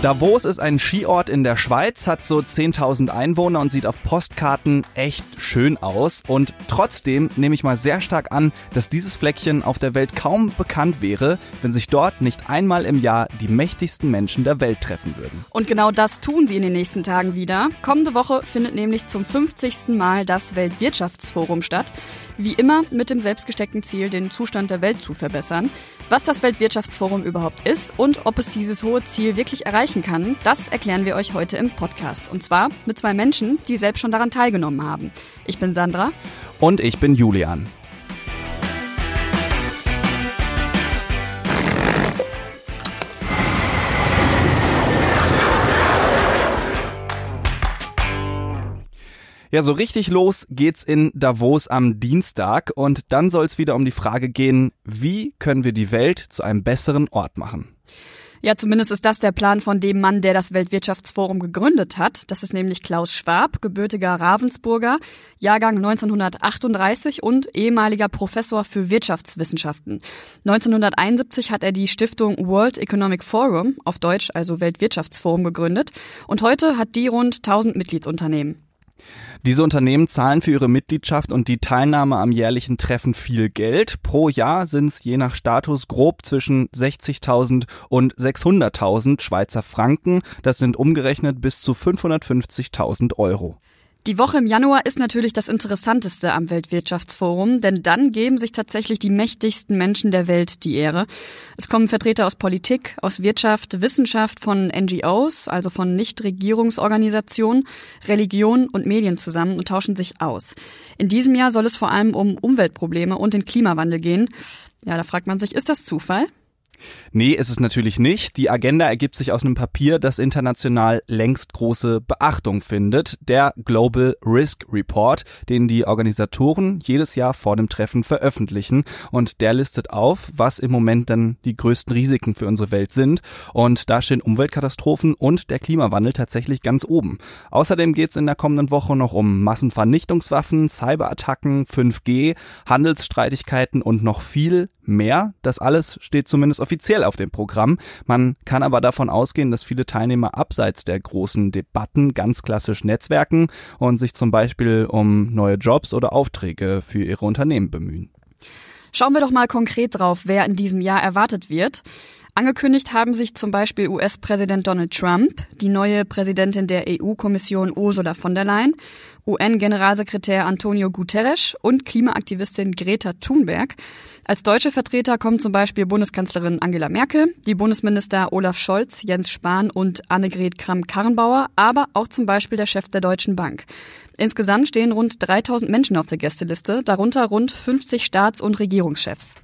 Davos ist ein Skiort in der Schweiz, hat so 10.000 Einwohner und sieht auf Postkarten echt schön aus. Und trotzdem nehme ich mal sehr stark an, dass dieses Fleckchen auf der Welt kaum bekannt wäre, wenn sich dort nicht einmal im Jahr die mächtigsten Menschen der Welt treffen würden. Und genau das tun sie in den nächsten Tagen wieder. Kommende Woche findet nämlich zum 50. Mal das Weltwirtschaftsforum statt. Wie immer mit dem selbstgesteckten Ziel, den Zustand der Welt zu verbessern. Was das Weltwirtschaftsforum überhaupt ist und ob es dieses hohe Ziel wirklich erreichen kann, das erklären wir euch heute im Podcast. Und zwar mit zwei Menschen, die selbst schon daran teilgenommen haben. Ich bin Sandra. Und ich bin Julian. Ja, so richtig los geht's in Davos am Dienstag und dann soll's wieder um die Frage gehen, wie können wir die Welt zu einem besseren Ort machen? Ja, zumindest ist das der Plan von dem Mann, der das Weltwirtschaftsforum gegründet hat. Das ist nämlich Klaus Schwab, gebürtiger Ravensburger, Jahrgang 1938 und ehemaliger Professor für Wirtschaftswissenschaften. 1971 hat er die Stiftung World Economic Forum, auf Deutsch also Weltwirtschaftsforum, gegründet und heute hat die rund 1000 Mitgliedsunternehmen. Diese Unternehmen zahlen für ihre Mitgliedschaft und die Teilnahme am jährlichen Treffen viel Geld. Pro Jahr sind es je nach Status grob zwischen 60.000 und 600.000 Schweizer Franken. Das sind umgerechnet bis zu 550.000 Euro. Die Woche im Januar ist natürlich das Interessanteste am Weltwirtschaftsforum, denn dann geben sich tatsächlich die mächtigsten Menschen der Welt die Ehre. Es kommen Vertreter aus Politik, aus Wirtschaft, Wissenschaft, von NGOs, also von Nichtregierungsorganisationen, Religion und Medien zusammen und tauschen sich aus. In diesem Jahr soll es vor allem um Umweltprobleme und den Klimawandel gehen. Ja, da fragt man sich, ist das Zufall? Nee, ist es natürlich nicht. Die Agenda ergibt sich aus einem Papier, das international längst große Beachtung findet, der Global Risk Report, den die Organisatoren jedes Jahr vor dem Treffen veröffentlichen und der listet auf, was im Moment dann die größten Risiken für unsere Welt sind und da stehen Umweltkatastrophen und der Klimawandel tatsächlich ganz oben. Außerdem geht es in der kommenden Woche noch um Massenvernichtungswaffen, Cyberattacken, 5G, Handelsstreitigkeiten und noch viel mehr. Das alles steht zumindest offiziell auf dem Programm. Man kann aber davon ausgehen, dass viele Teilnehmer abseits der großen Debatten ganz klassisch netzwerken und sich zum Beispiel um neue Jobs oder Aufträge für ihre Unternehmen bemühen. Schauen wir doch mal konkret drauf, wer in diesem Jahr erwartet wird. Angekündigt haben sich zum Beispiel US-Präsident Donald Trump, die neue Präsidentin der EU-Kommission Ursula von der Leyen, UN-Generalsekretär Antonio Guterres und Klimaaktivistin Greta Thunberg. Als deutsche Vertreter kommen zum Beispiel Bundeskanzlerin Angela Merkel, die Bundesminister Olaf Scholz, Jens Spahn und Annegret Kramp-Karrenbauer, aber auch zum Beispiel der Chef der Deutschen Bank. Insgesamt stehen rund 3000 Menschen auf der Gästeliste, darunter rund 50 Staats- und Regierungschefs.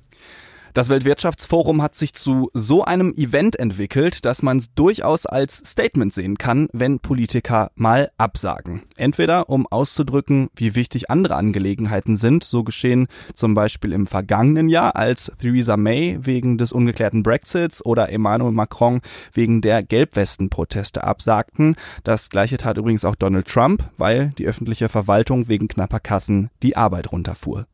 Das Weltwirtschaftsforum hat sich zu so einem Event entwickelt, dass man es durchaus als Statement sehen kann, wenn Politiker mal absagen. Entweder um auszudrücken, wie wichtig andere Angelegenheiten sind, so geschehen zum Beispiel im vergangenen Jahr, als Theresa May wegen des ungeklärten Brexits oder Emmanuel Macron wegen der Gelbwesten-Proteste absagten. Das gleiche tat übrigens auch Donald Trump, weil die öffentliche Verwaltung wegen knapper Kassen die Arbeit runterfuhr.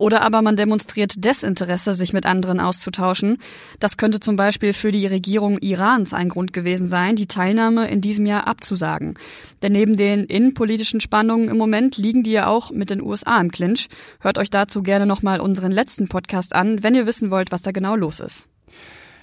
Oder aber man demonstriert Desinteresse, sich mit anderen auszutauschen. Das könnte zum Beispiel für die Regierung Irans ein Grund gewesen sein, die Teilnahme in diesem Jahr abzusagen. Denn neben den innenpolitischen Spannungen im Moment liegen die ja auch mit den USA im Clinch. Hört euch dazu gerne nochmal unseren letzten Podcast an, wenn ihr wissen wollt, was da genau los ist.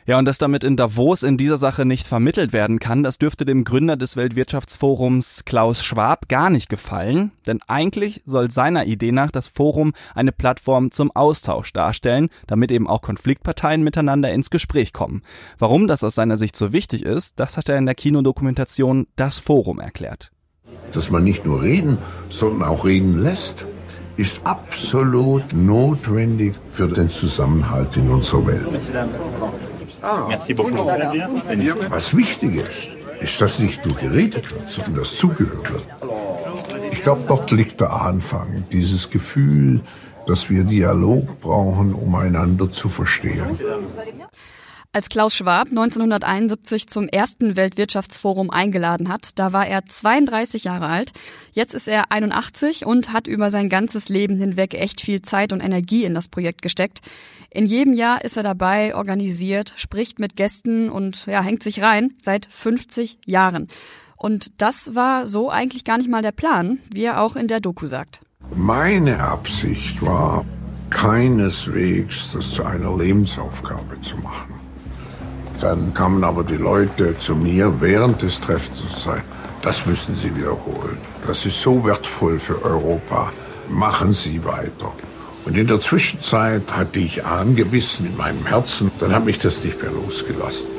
Ja, und dass damit in Davos in dieser Sache nicht vermittelt werden kann, das dürfte dem Gründer des Weltwirtschaftsforums Klaus Schwab gar nicht gefallen, denn eigentlich soll seiner Idee nach das Forum eine Plattform zum Austausch darstellen, damit eben auch Konfliktparteien miteinander ins Gespräch kommen. Warum das aus seiner Sicht so wichtig ist, das hat er in der Kinodokumentation Das Forum erklärt. Dass man nicht nur reden, sondern auch reden lässt ist absolut notwendig für den Zusammenhalt in unserer Welt. Merci beaucoup. Was wichtig ist, ist, dass nicht nur geredet wird, sondern dass zugehört wird. Ich glaube, dort liegt der Anfang, dieses Gefühl, dass wir Dialog brauchen, um einander zu verstehen. Als Klaus Schwab 1971 zum ersten Weltwirtschaftsforum eingeladen hat, da war er 32 Jahre alt. Jetzt ist er 81 und hat über sein ganzes Leben hinweg echt viel Zeit und Energie in das Projekt gesteckt. In jedem Jahr ist er dabei, organisiert, spricht mit Gästen und ja, hängt sich rein seit 50 Jahren. Und das war so eigentlich gar nicht mal der Plan, wie er auch in der Doku sagt. Meine Absicht war keineswegs, das zu einer Lebensaufgabe zu machen. Dann kamen aber die Leute zu mir während des Treffens und sagten, das müssen Sie wiederholen. Das ist so wertvoll für Europa. Machen Sie weiter. Und in der Zwischenzeit hatte ich angebissen in meinem Herzen. Dann hat mich das nicht mehr losgelassen.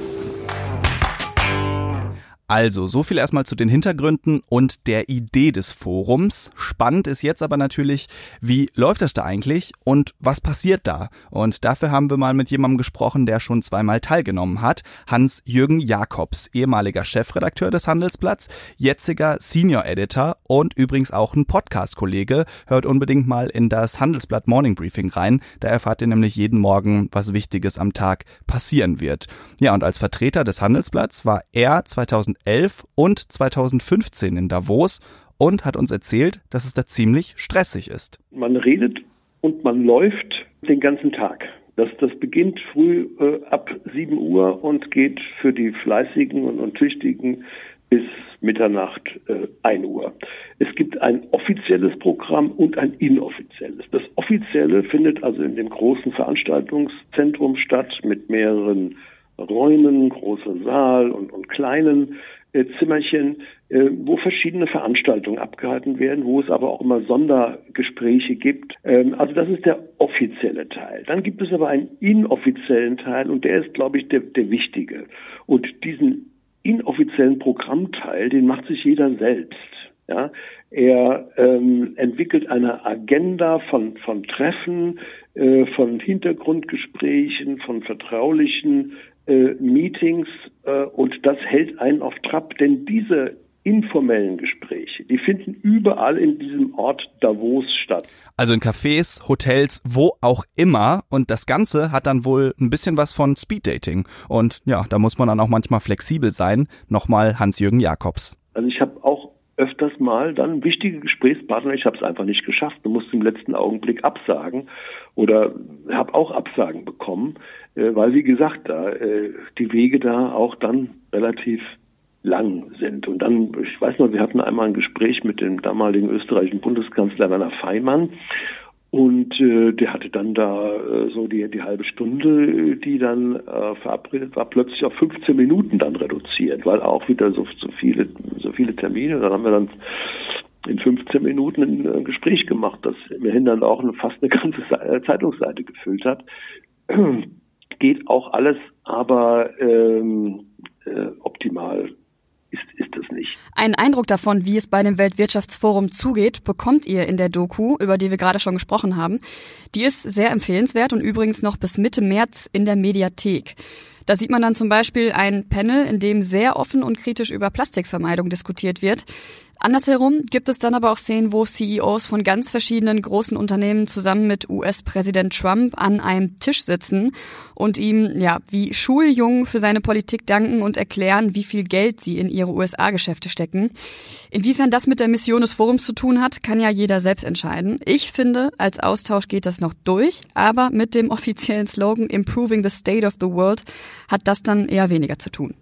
Also, so viel erstmal zu den Hintergründen und der Idee des Forums. Spannend ist jetzt aber natürlich, wie läuft das da eigentlich und was passiert da? Und dafür haben wir mal mit jemandem gesprochen, der schon zweimal teilgenommen hat. Hans-Jürgen Jakobs, ehemaliger Chefredakteur des Handelsblatts, jetziger Senior Editor und übrigens auch ein Podcast-Kollege. Hört unbedingt mal in das Handelsblatt Morning Briefing rein. Da erfahrt ihr nämlich jeden Morgen, was Wichtiges am Tag passieren wird. Ja, und als Vertreter des Handelsblatts war er 2000 2011 und 2015 in Davos und hat uns erzählt, dass es da ziemlich stressig ist. Man redet und man läuft den ganzen Tag. Das, das beginnt früh äh, ab 7 Uhr und geht für die Fleißigen und, und Tüchtigen bis Mitternacht äh, 1 Uhr. Es gibt ein offizielles Programm und ein inoffizielles. Das offizielle findet also in dem großen Veranstaltungszentrum statt mit mehreren Räumen, großer Saal und, und kleinen äh, Zimmerchen, äh, wo verschiedene Veranstaltungen abgehalten werden, wo es aber auch immer Sondergespräche gibt. Ähm, also das ist der offizielle Teil. Dann gibt es aber einen inoffiziellen Teil und der ist, glaube ich, der, der wichtige. Und diesen inoffiziellen Programmteil, den macht sich jeder selbst. Ja, er ähm, entwickelt eine Agenda von, von Treffen, äh, von Hintergrundgesprächen, von vertraulichen äh, Meetings äh, und das hält einen auf Trab, denn diese informellen Gespräche, die finden überall in diesem Ort Davos statt. Also in Cafés, Hotels, wo auch immer. Und das Ganze hat dann wohl ein bisschen was von Speeddating. Und ja, da muss man dann auch manchmal flexibel sein. Nochmal Hans-Jürgen Jakobs. Also ich habe auch öfters mal dann wichtige Gesprächspartner, ich habe es einfach nicht geschafft und musste im letzten Augenblick absagen oder habe auch Absagen bekommen, weil wie gesagt, da äh, die Wege da auch dann relativ lang sind. Und dann, ich weiß noch, wir hatten einmal ein Gespräch mit dem damaligen österreichischen Bundeskanzler Werner Feimann und äh, der hatte dann da äh, so die, die halbe Stunde, die dann äh, verabredet war, plötzlich auf 15 Minuten dann reduziert, weil auch wieder so, so viele, so viele Termine. Dann haben wir dann in 15 Minuten ein, Gespräch gemacht, das immerhin dann auch eine, fast eine ganze äh, Zeitungsseite gefüllt hat. Geht auch alles, aber ähm, äh, optimal ist, ist es nicht. Einen Eindruck davon, wie es bei dem Weltwirtschaftsforum zugeht, bekommt ihr in der Doku, über die wir gerade schon gesprochen haben. Die ist sehr empfehlenswert und übrigens noch bis Mitte März in der Mediathek. Da sieht man dann zum Beispiel ein Panel, in dem sehr offen und kritisch über Plastikvermeidung diskutiert wird. Andersherum gibt es dann aber auch Szenen, wo CEOs von ganz verschiedenen großen Unternehmen zusammen mit US-Präsident Trump an einem Tisch sitzen und ihm, ja, wie Schuljungen für seine Politik danken und erklären, wie viel Geld sie in ihre USA-Geschäfte stecken. Inwiefern das mit der Mission des Forums zu tun hat, kann ja jeder selbst entscheiden. Ich finde, als Austausch geht das noch durch, aber mit dem offiziellen Slogan Improving the State of the World hat das dann eher weniger zu tun.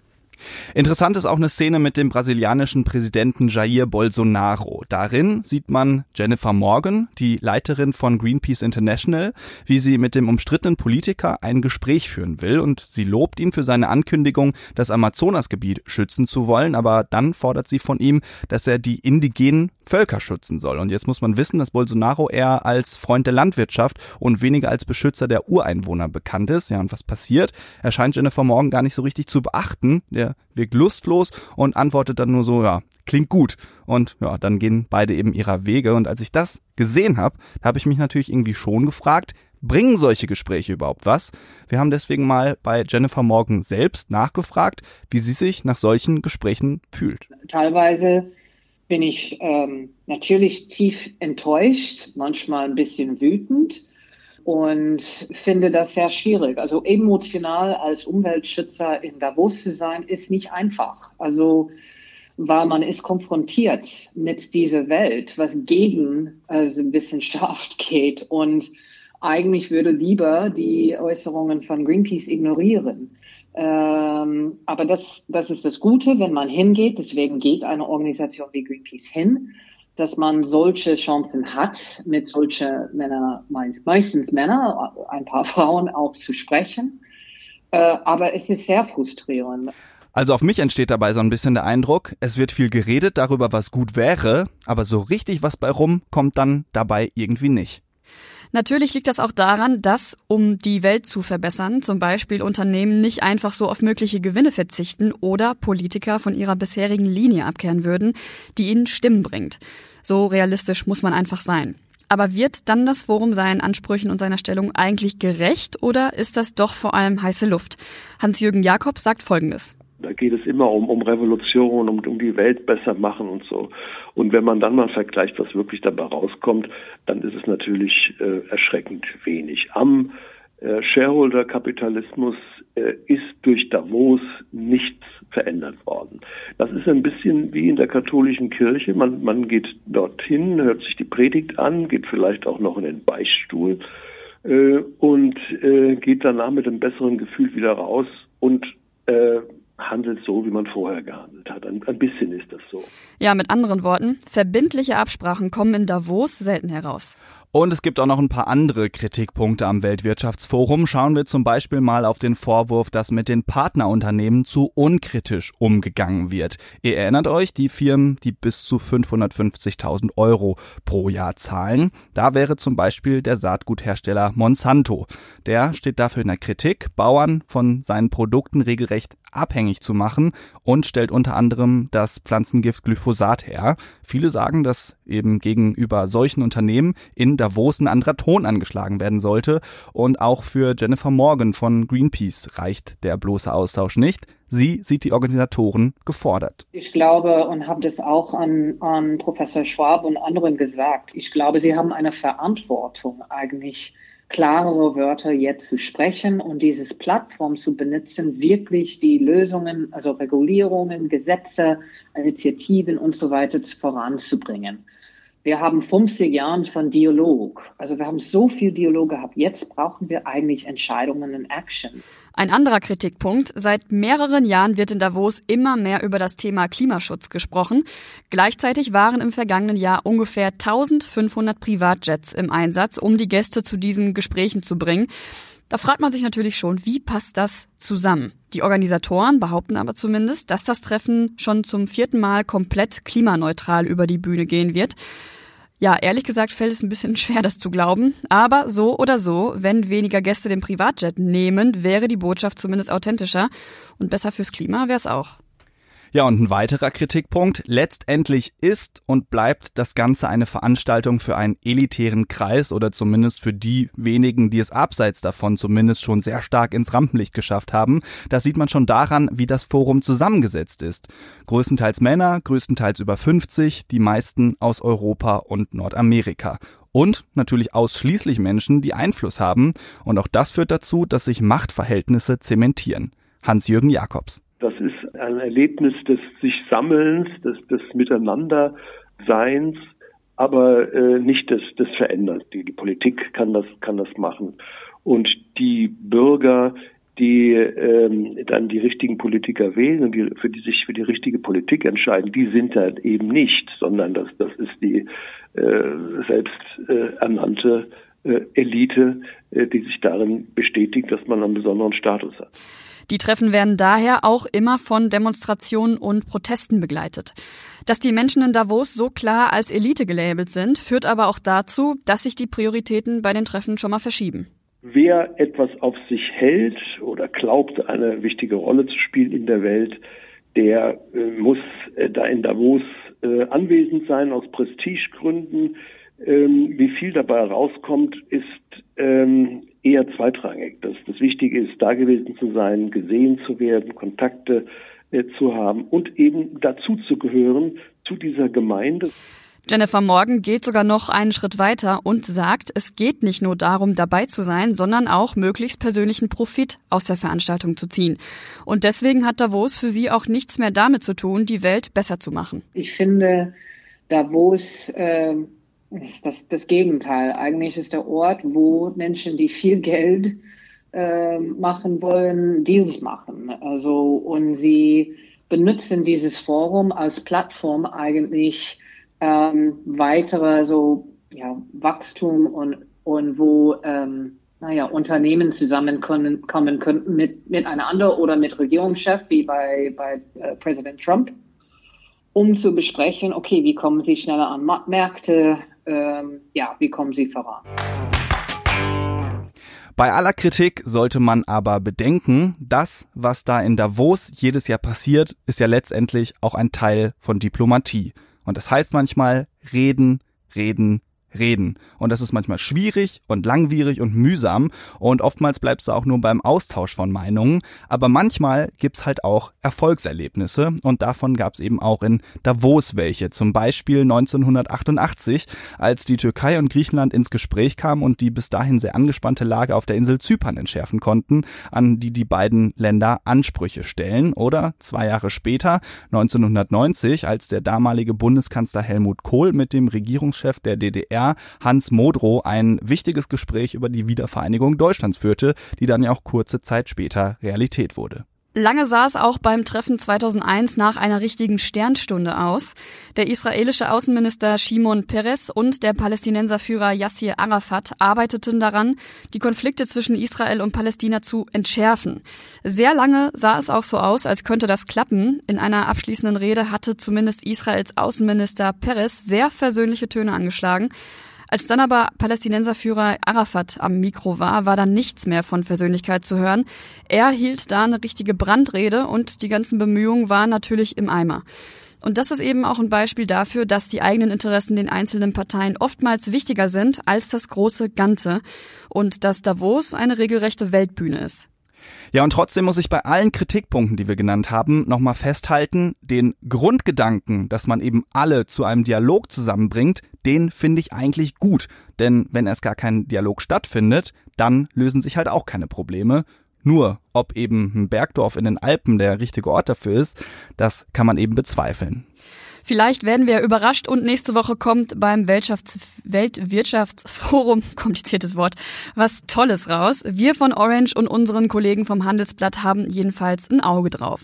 Interessant ist auch eine Szene mit dem brasilianischen Präsidenten Jair Bolsonaro. Darin sieht man Jennifer Morgan, die Leiterin von Greenpeace International, wie sie mit dem umstrittenen Politiker ein Gespräch führen will und sie lobt ihn für seine Ankündigung, das Amazonasgebiet schützen zu wollen, aber dann fordert sie von ihm, dass er die indigenen Völker schützen soll. Und jetzt muss man wissen, dass Bolsonaro eher als Freund der Landwirtschaft und weniger als Beschützer der Ureinwohner bekannt ist. Ja, und was passiert? Er scheint Jennifer Morgan gar nicht so richtig zu beachten. Der wirkt lustlos und antwortet dann nur so, ja, klingt gut. Und ja, dann gehen beide eben ihrer Wege. Und als ich das gesehen habe, habe ich mich natürlich irgendwie schon gefragt, bringen solche Gespräche überhaupt was? Wir haben deswegen mal bei Jennifer Morgan selbst nachgefragt, wie sie sich nach solchen Gesprächen fühlt. Teilweise bin ich ähm, natürlich tief enttäuscht, manchmal ein bisschen wütend. Und finde das sehr schwierig. Also emotional als Umweltschützer in Davos zu sein, ist nicht einfach. Also weil man ist konfrontiert mit dieser Welt, was gegen also Wissenschaft geht und eigentlich würde lieber die Äußerungen von Greenpeace ignorieren. Ähm, aber das, das ist das Gute, wenn man hingeht. Deswegen geht eine Organisation wie Greenpeace hin, dass man solche Chancen hat, mit solchen Männer, meistens Männer, ein paar Frauen auch zu sprechen. Äh, aber es ist sehr frustrierend. Also auf mich entsteht dabei so ein bisschen der Eindruck, es wird viel geredet darüber, was gut wäre, aber so richtig was bei rum kommt dann dabei irgendwie nicht. Natürlich liegt das auch daran, dass, um die Welt zu verbessern, zum Beispiel Unternehmen nicht einfach so auf mögliche Gewinne verzichten oder Politiker von ihrer bisherigen Linie abkehren würden, die ihnen Stimmen bringt. So realistisch muss man einfach sein. Aber wird dann das Forum seinen Ansprüchen und seiner Stellung eigentlich gerecht oder ist das doch vor allem heiße Luft? Hans-Jürgen Jakob sagt Folgendes. Da geht es immer um, um Revolution, um, um die Welt besser machen und so. Und wenn man dann mal vergleicht, was wirklich dabei rauskommt, dann ist es natürlich äh, erschreckend wenig. Am äh, Shareholder-Kapitalismus äh, ist durch Davos nichts verändert worden. Das ist ein bisschen wie in der katholischen Kirche. Man, man geht dorthin, hört sich die Predigt an, geht vielleicht auch noch in den Beichtstuhl äh, und äh, geht danach mit einem besseren Gefühl wieder raus und äh, handelt so, wie man vorher gehandelt hat. Ein, ein bisschen ist das so. Ja, mit anderen Worten, verbindliche Absprachen kommen in Davos selten heraus. Und es gibt auch noch ein paar andere Kritikpunkte am Weltwirtschaftsforum. Schauen wir zum Beispiel mal auf den Vorwurf, dass mit den Partnerunternehmen zu unkritisch umgegangen wird. Ihr erinnert euch, die Firmen, die bis zu 550.000 Euro pro Jahr zahlen. Da wäre zum Beispiel der Saatguthersteller Monsanto. Der steht dafür in der Kritik, Bauern von seinen Produkten regelrecht abhängig zu machen und stellt unter anderem das Pflanzengift Glyphosat her. Viele sagen, dass eben gegenüber solchen Unternehmen in Davos ein anderer Ton angeschlagen werden sollte. Und auch für Jennifer Morgan von Greenpeace reicht der bloße Austausch nicht. Sie sieht die Organisatoren gefordert. Ich glaube und habe das auch an, an Professor Schwab und anderen gesagt. Ich glaube, sie haben eine Verantwortung eigentlich klarere Wörter jetzt zu sprechen und dieses Plattform zu benutzen, wirklich die Lösungen, also Regulierungen, Gesetze, Initiativen und so weiter voranzubringen. Wir haben 50 Jahre von Dialog. Also wir haben so viel Dialog gehabt. Jetzt brauchen wir eigentlich Entscheidungen in Action. Ein anderer Kritikpunkt. Seit mehreren Jahren wird in Davos immer mehr über das Thema Klimaschutz gesprochen. Gleichzeitig waren im vergangenen Jahr ungefähr 1500 Privatjets im Einsatz, um die Gäste zu diesen Gesprächen zu bringen. Da fragt man sich natürlich schon, wie passt das zusammen? Die Organisatoren behaupten aber zumindest, dass das Treffen schon zum vierten Mal komplett klimaneutral über die Bühne gehen wird. Ja, ehrlich gesagt fällt es ein bisschen schwer, das zu glauben. Aber so oder so, wenn weniger Gäste den Privatjet nehmen, wäre die Botschaft zumindest authentischer und besser fürs Klima wäre es auch. Ja, und ein weiterer Kritikpunkt. Letztendlich ist und bleibt das Ganze eine Veranstaltung für einen elitären Kreis oder zumindest für die wenigen, die es abseits davon zumindest schon sehr stark ins Rampenlicht geschafft haben. Das sieht man schon daran, wie das Forum zusammengesetzt ist. Größtenteils Männer, größtenteils über 50, die meisten aus Europa und Nordamerika und natürlich ausschließlich Menschen, die Einfluss haben. Und auch das führt dazu, dass sich Machtverhältnisse zementieren. Hans-Jürgen Jakobs. Das ist ein Erlebnis des sich Sammelns, des, des Miteinanderseins, aber äh, nicht des, des Veränderns. Die, die Politik kann das, kann das machen. Und die Bürger, die ähm, dann die richtigen Politiker wählen und die, für die sich für die richtige Politik entscheiden, die sind da eben nicht, sondern das, das ist die äh, selbst äh, äh, Elite, äh, die sich darin bestätigt, dass man einen besonderen Status hat. Die Treffen werden daher auch immer von Demonstrationen und Protesten begleitet. Dass die Menschen in Davos so klar als Elite gelabelt sind, führt aber auch dazu, dass sich die Prioritäten bei den Treffen schon mal verschieben. Wer etwas auf sich hält oder glaubt, eine wichtige Rolle zu spielen in der Welt, der äh, muss äh, da in Davos äh, anwesend sein aus Prestigegründen. Ähm, wie viel dabei rauskommt, ist ähm, eher zweitrangig. Das, das Wichtige ist, da gewesen zu sein, gesehen zu werden, Kontakte äh, zu haben und eben dazu zu gehören zu dieser Gemeinde. Jennifer Morgan geht sogar noch einen Schritt weiter und sagt, es geht nicht nur darum, dabei zu sein, sondern auch möglichst persönlichen Profit aus der Veranstaltung zu ziehen. Und deswegen hat Davos für sie auch nichts mehr damit zu tun, die Welt besser zu machen. Ich finde, Davos äh, ist das, das Gegenteil. Eigentlich ist der Ort, wo Menschen, die viel Geld äh, machen wollen, Deals machen. Also und sie benutzen dieses Forum als Plattform eigentlich ähm, weitere so ja, Wachstum und, und wo ähm, naja, Unternehmen zusammenkommen kommen könnten mit, miteinander oder mit Regierungschef, wie bei, bei äh, Präsident Trump, um zu besprechen, okay, wie kommen sie schneller an Märkte, ähm, ja, wie kommen sie voran. Bei aller Kritik sollte man aber bedenken, das, was da in Davos jedes Jahr passiert, ist ja letztendlich auch ein Teil von Diplomatie. Und das heißt manchmal reden, reden, reden. Und das ist manchmal schwierig und langwierig und mühsam und oftmals bleibst du auch nur beim Austausch von Meinungen. Aber manchmal gibt's halt auch Erfolgserlebnisse und davon gab's eben auch in Davos welche. Zum Beispiel 1988, als die Türkei und Griechenland ins Gespräch kamen und die bis dahin sehr angespannte Lage auf der Insel Zypern entschärfen konnten, an die die beiden Länder Ansprüche stellen. Oder zwei Jahre später, 1990, als der damalige Bundeskanzler Helmut Kohl mit dem Regierungschef der DDR Hans Modrow ein wichtiges Gespräch über die Wiedervereinigung Deutschlands führte, die dann ja auch kurze Zeit später Realität wurde. Lange sah es auch beim Treffen 2001 nach einer richtigen Sternstunde aus. Der israelische Außenminister Shimon Peres und der Palästinenserführer Yassir Arafat arbeiteten daran, die Konflikte zwischen Israel und Palästina zu entschärfen. Sehr lange sah es auch so aus, als könnte das klappen. In einer abschließenden Rede hatte zumindest Israels Außenminister Peres sehr versöhnliche Töne angeschlagen. Als dann aber Palästinenserführer Arafat am Mikro war, war dann nichts mehr von Versöhnlichkeit zu hören. Er hielt da eine richtige Brandrede und die ganzen Bemühungen waren natürlich im Eimer. Und das ist eben auch ein Beispiel dafür, dass die eigenen Interessen den einzelnen Parteien oftmals wichtiger sind als das große Ganze und dass Davos eine regelrechte Weltbühne ist. Ja, und trotzdem muss ich bei allen Kritikpunkten, die wir genannt haben, nochmal festhalten, den Grundgedanken, dass man eben alle zu einem Dialog zusammenbringt, den finde ich eigentlich gut. Denn wenn erst gar kein Dialog stattfindet, dann lösen sich halt auch keine Probleme. Nur, ob eben ein Bergdorf in den Alpen der richtige Ort dafür ist, das kann man eben bezweifeln. Vielleicht werden wir überrascht und nächste Woche kommt beim Weltschafts Weltwirtschaftsforum, kompliziertes Wort, was Tolles raus. Wir von Orange und unseren Kollegen vom Handelsblatt haben jedenfalls ein Auge drauf.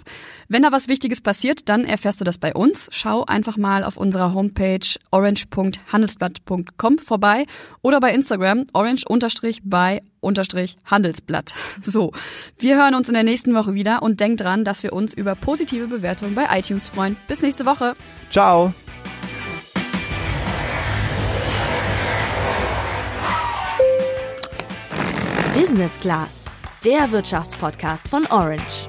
Wenn da was Wichtiges passiert, dann erfährst du das bei uns. Schau einfach mal auf unserer Homepage orange.handelsblatt.com vorbei oder bei Instagram orange-by unterstrich Handelsblatt. So, wir hören uns in der nächsten Woche wieder und denkt dran, dass wir uns über positive Bewertungen bei iTunes freuen. Bis nächste Woche. Ciao. Business Class, der Wirtschaftspodcast von Orange.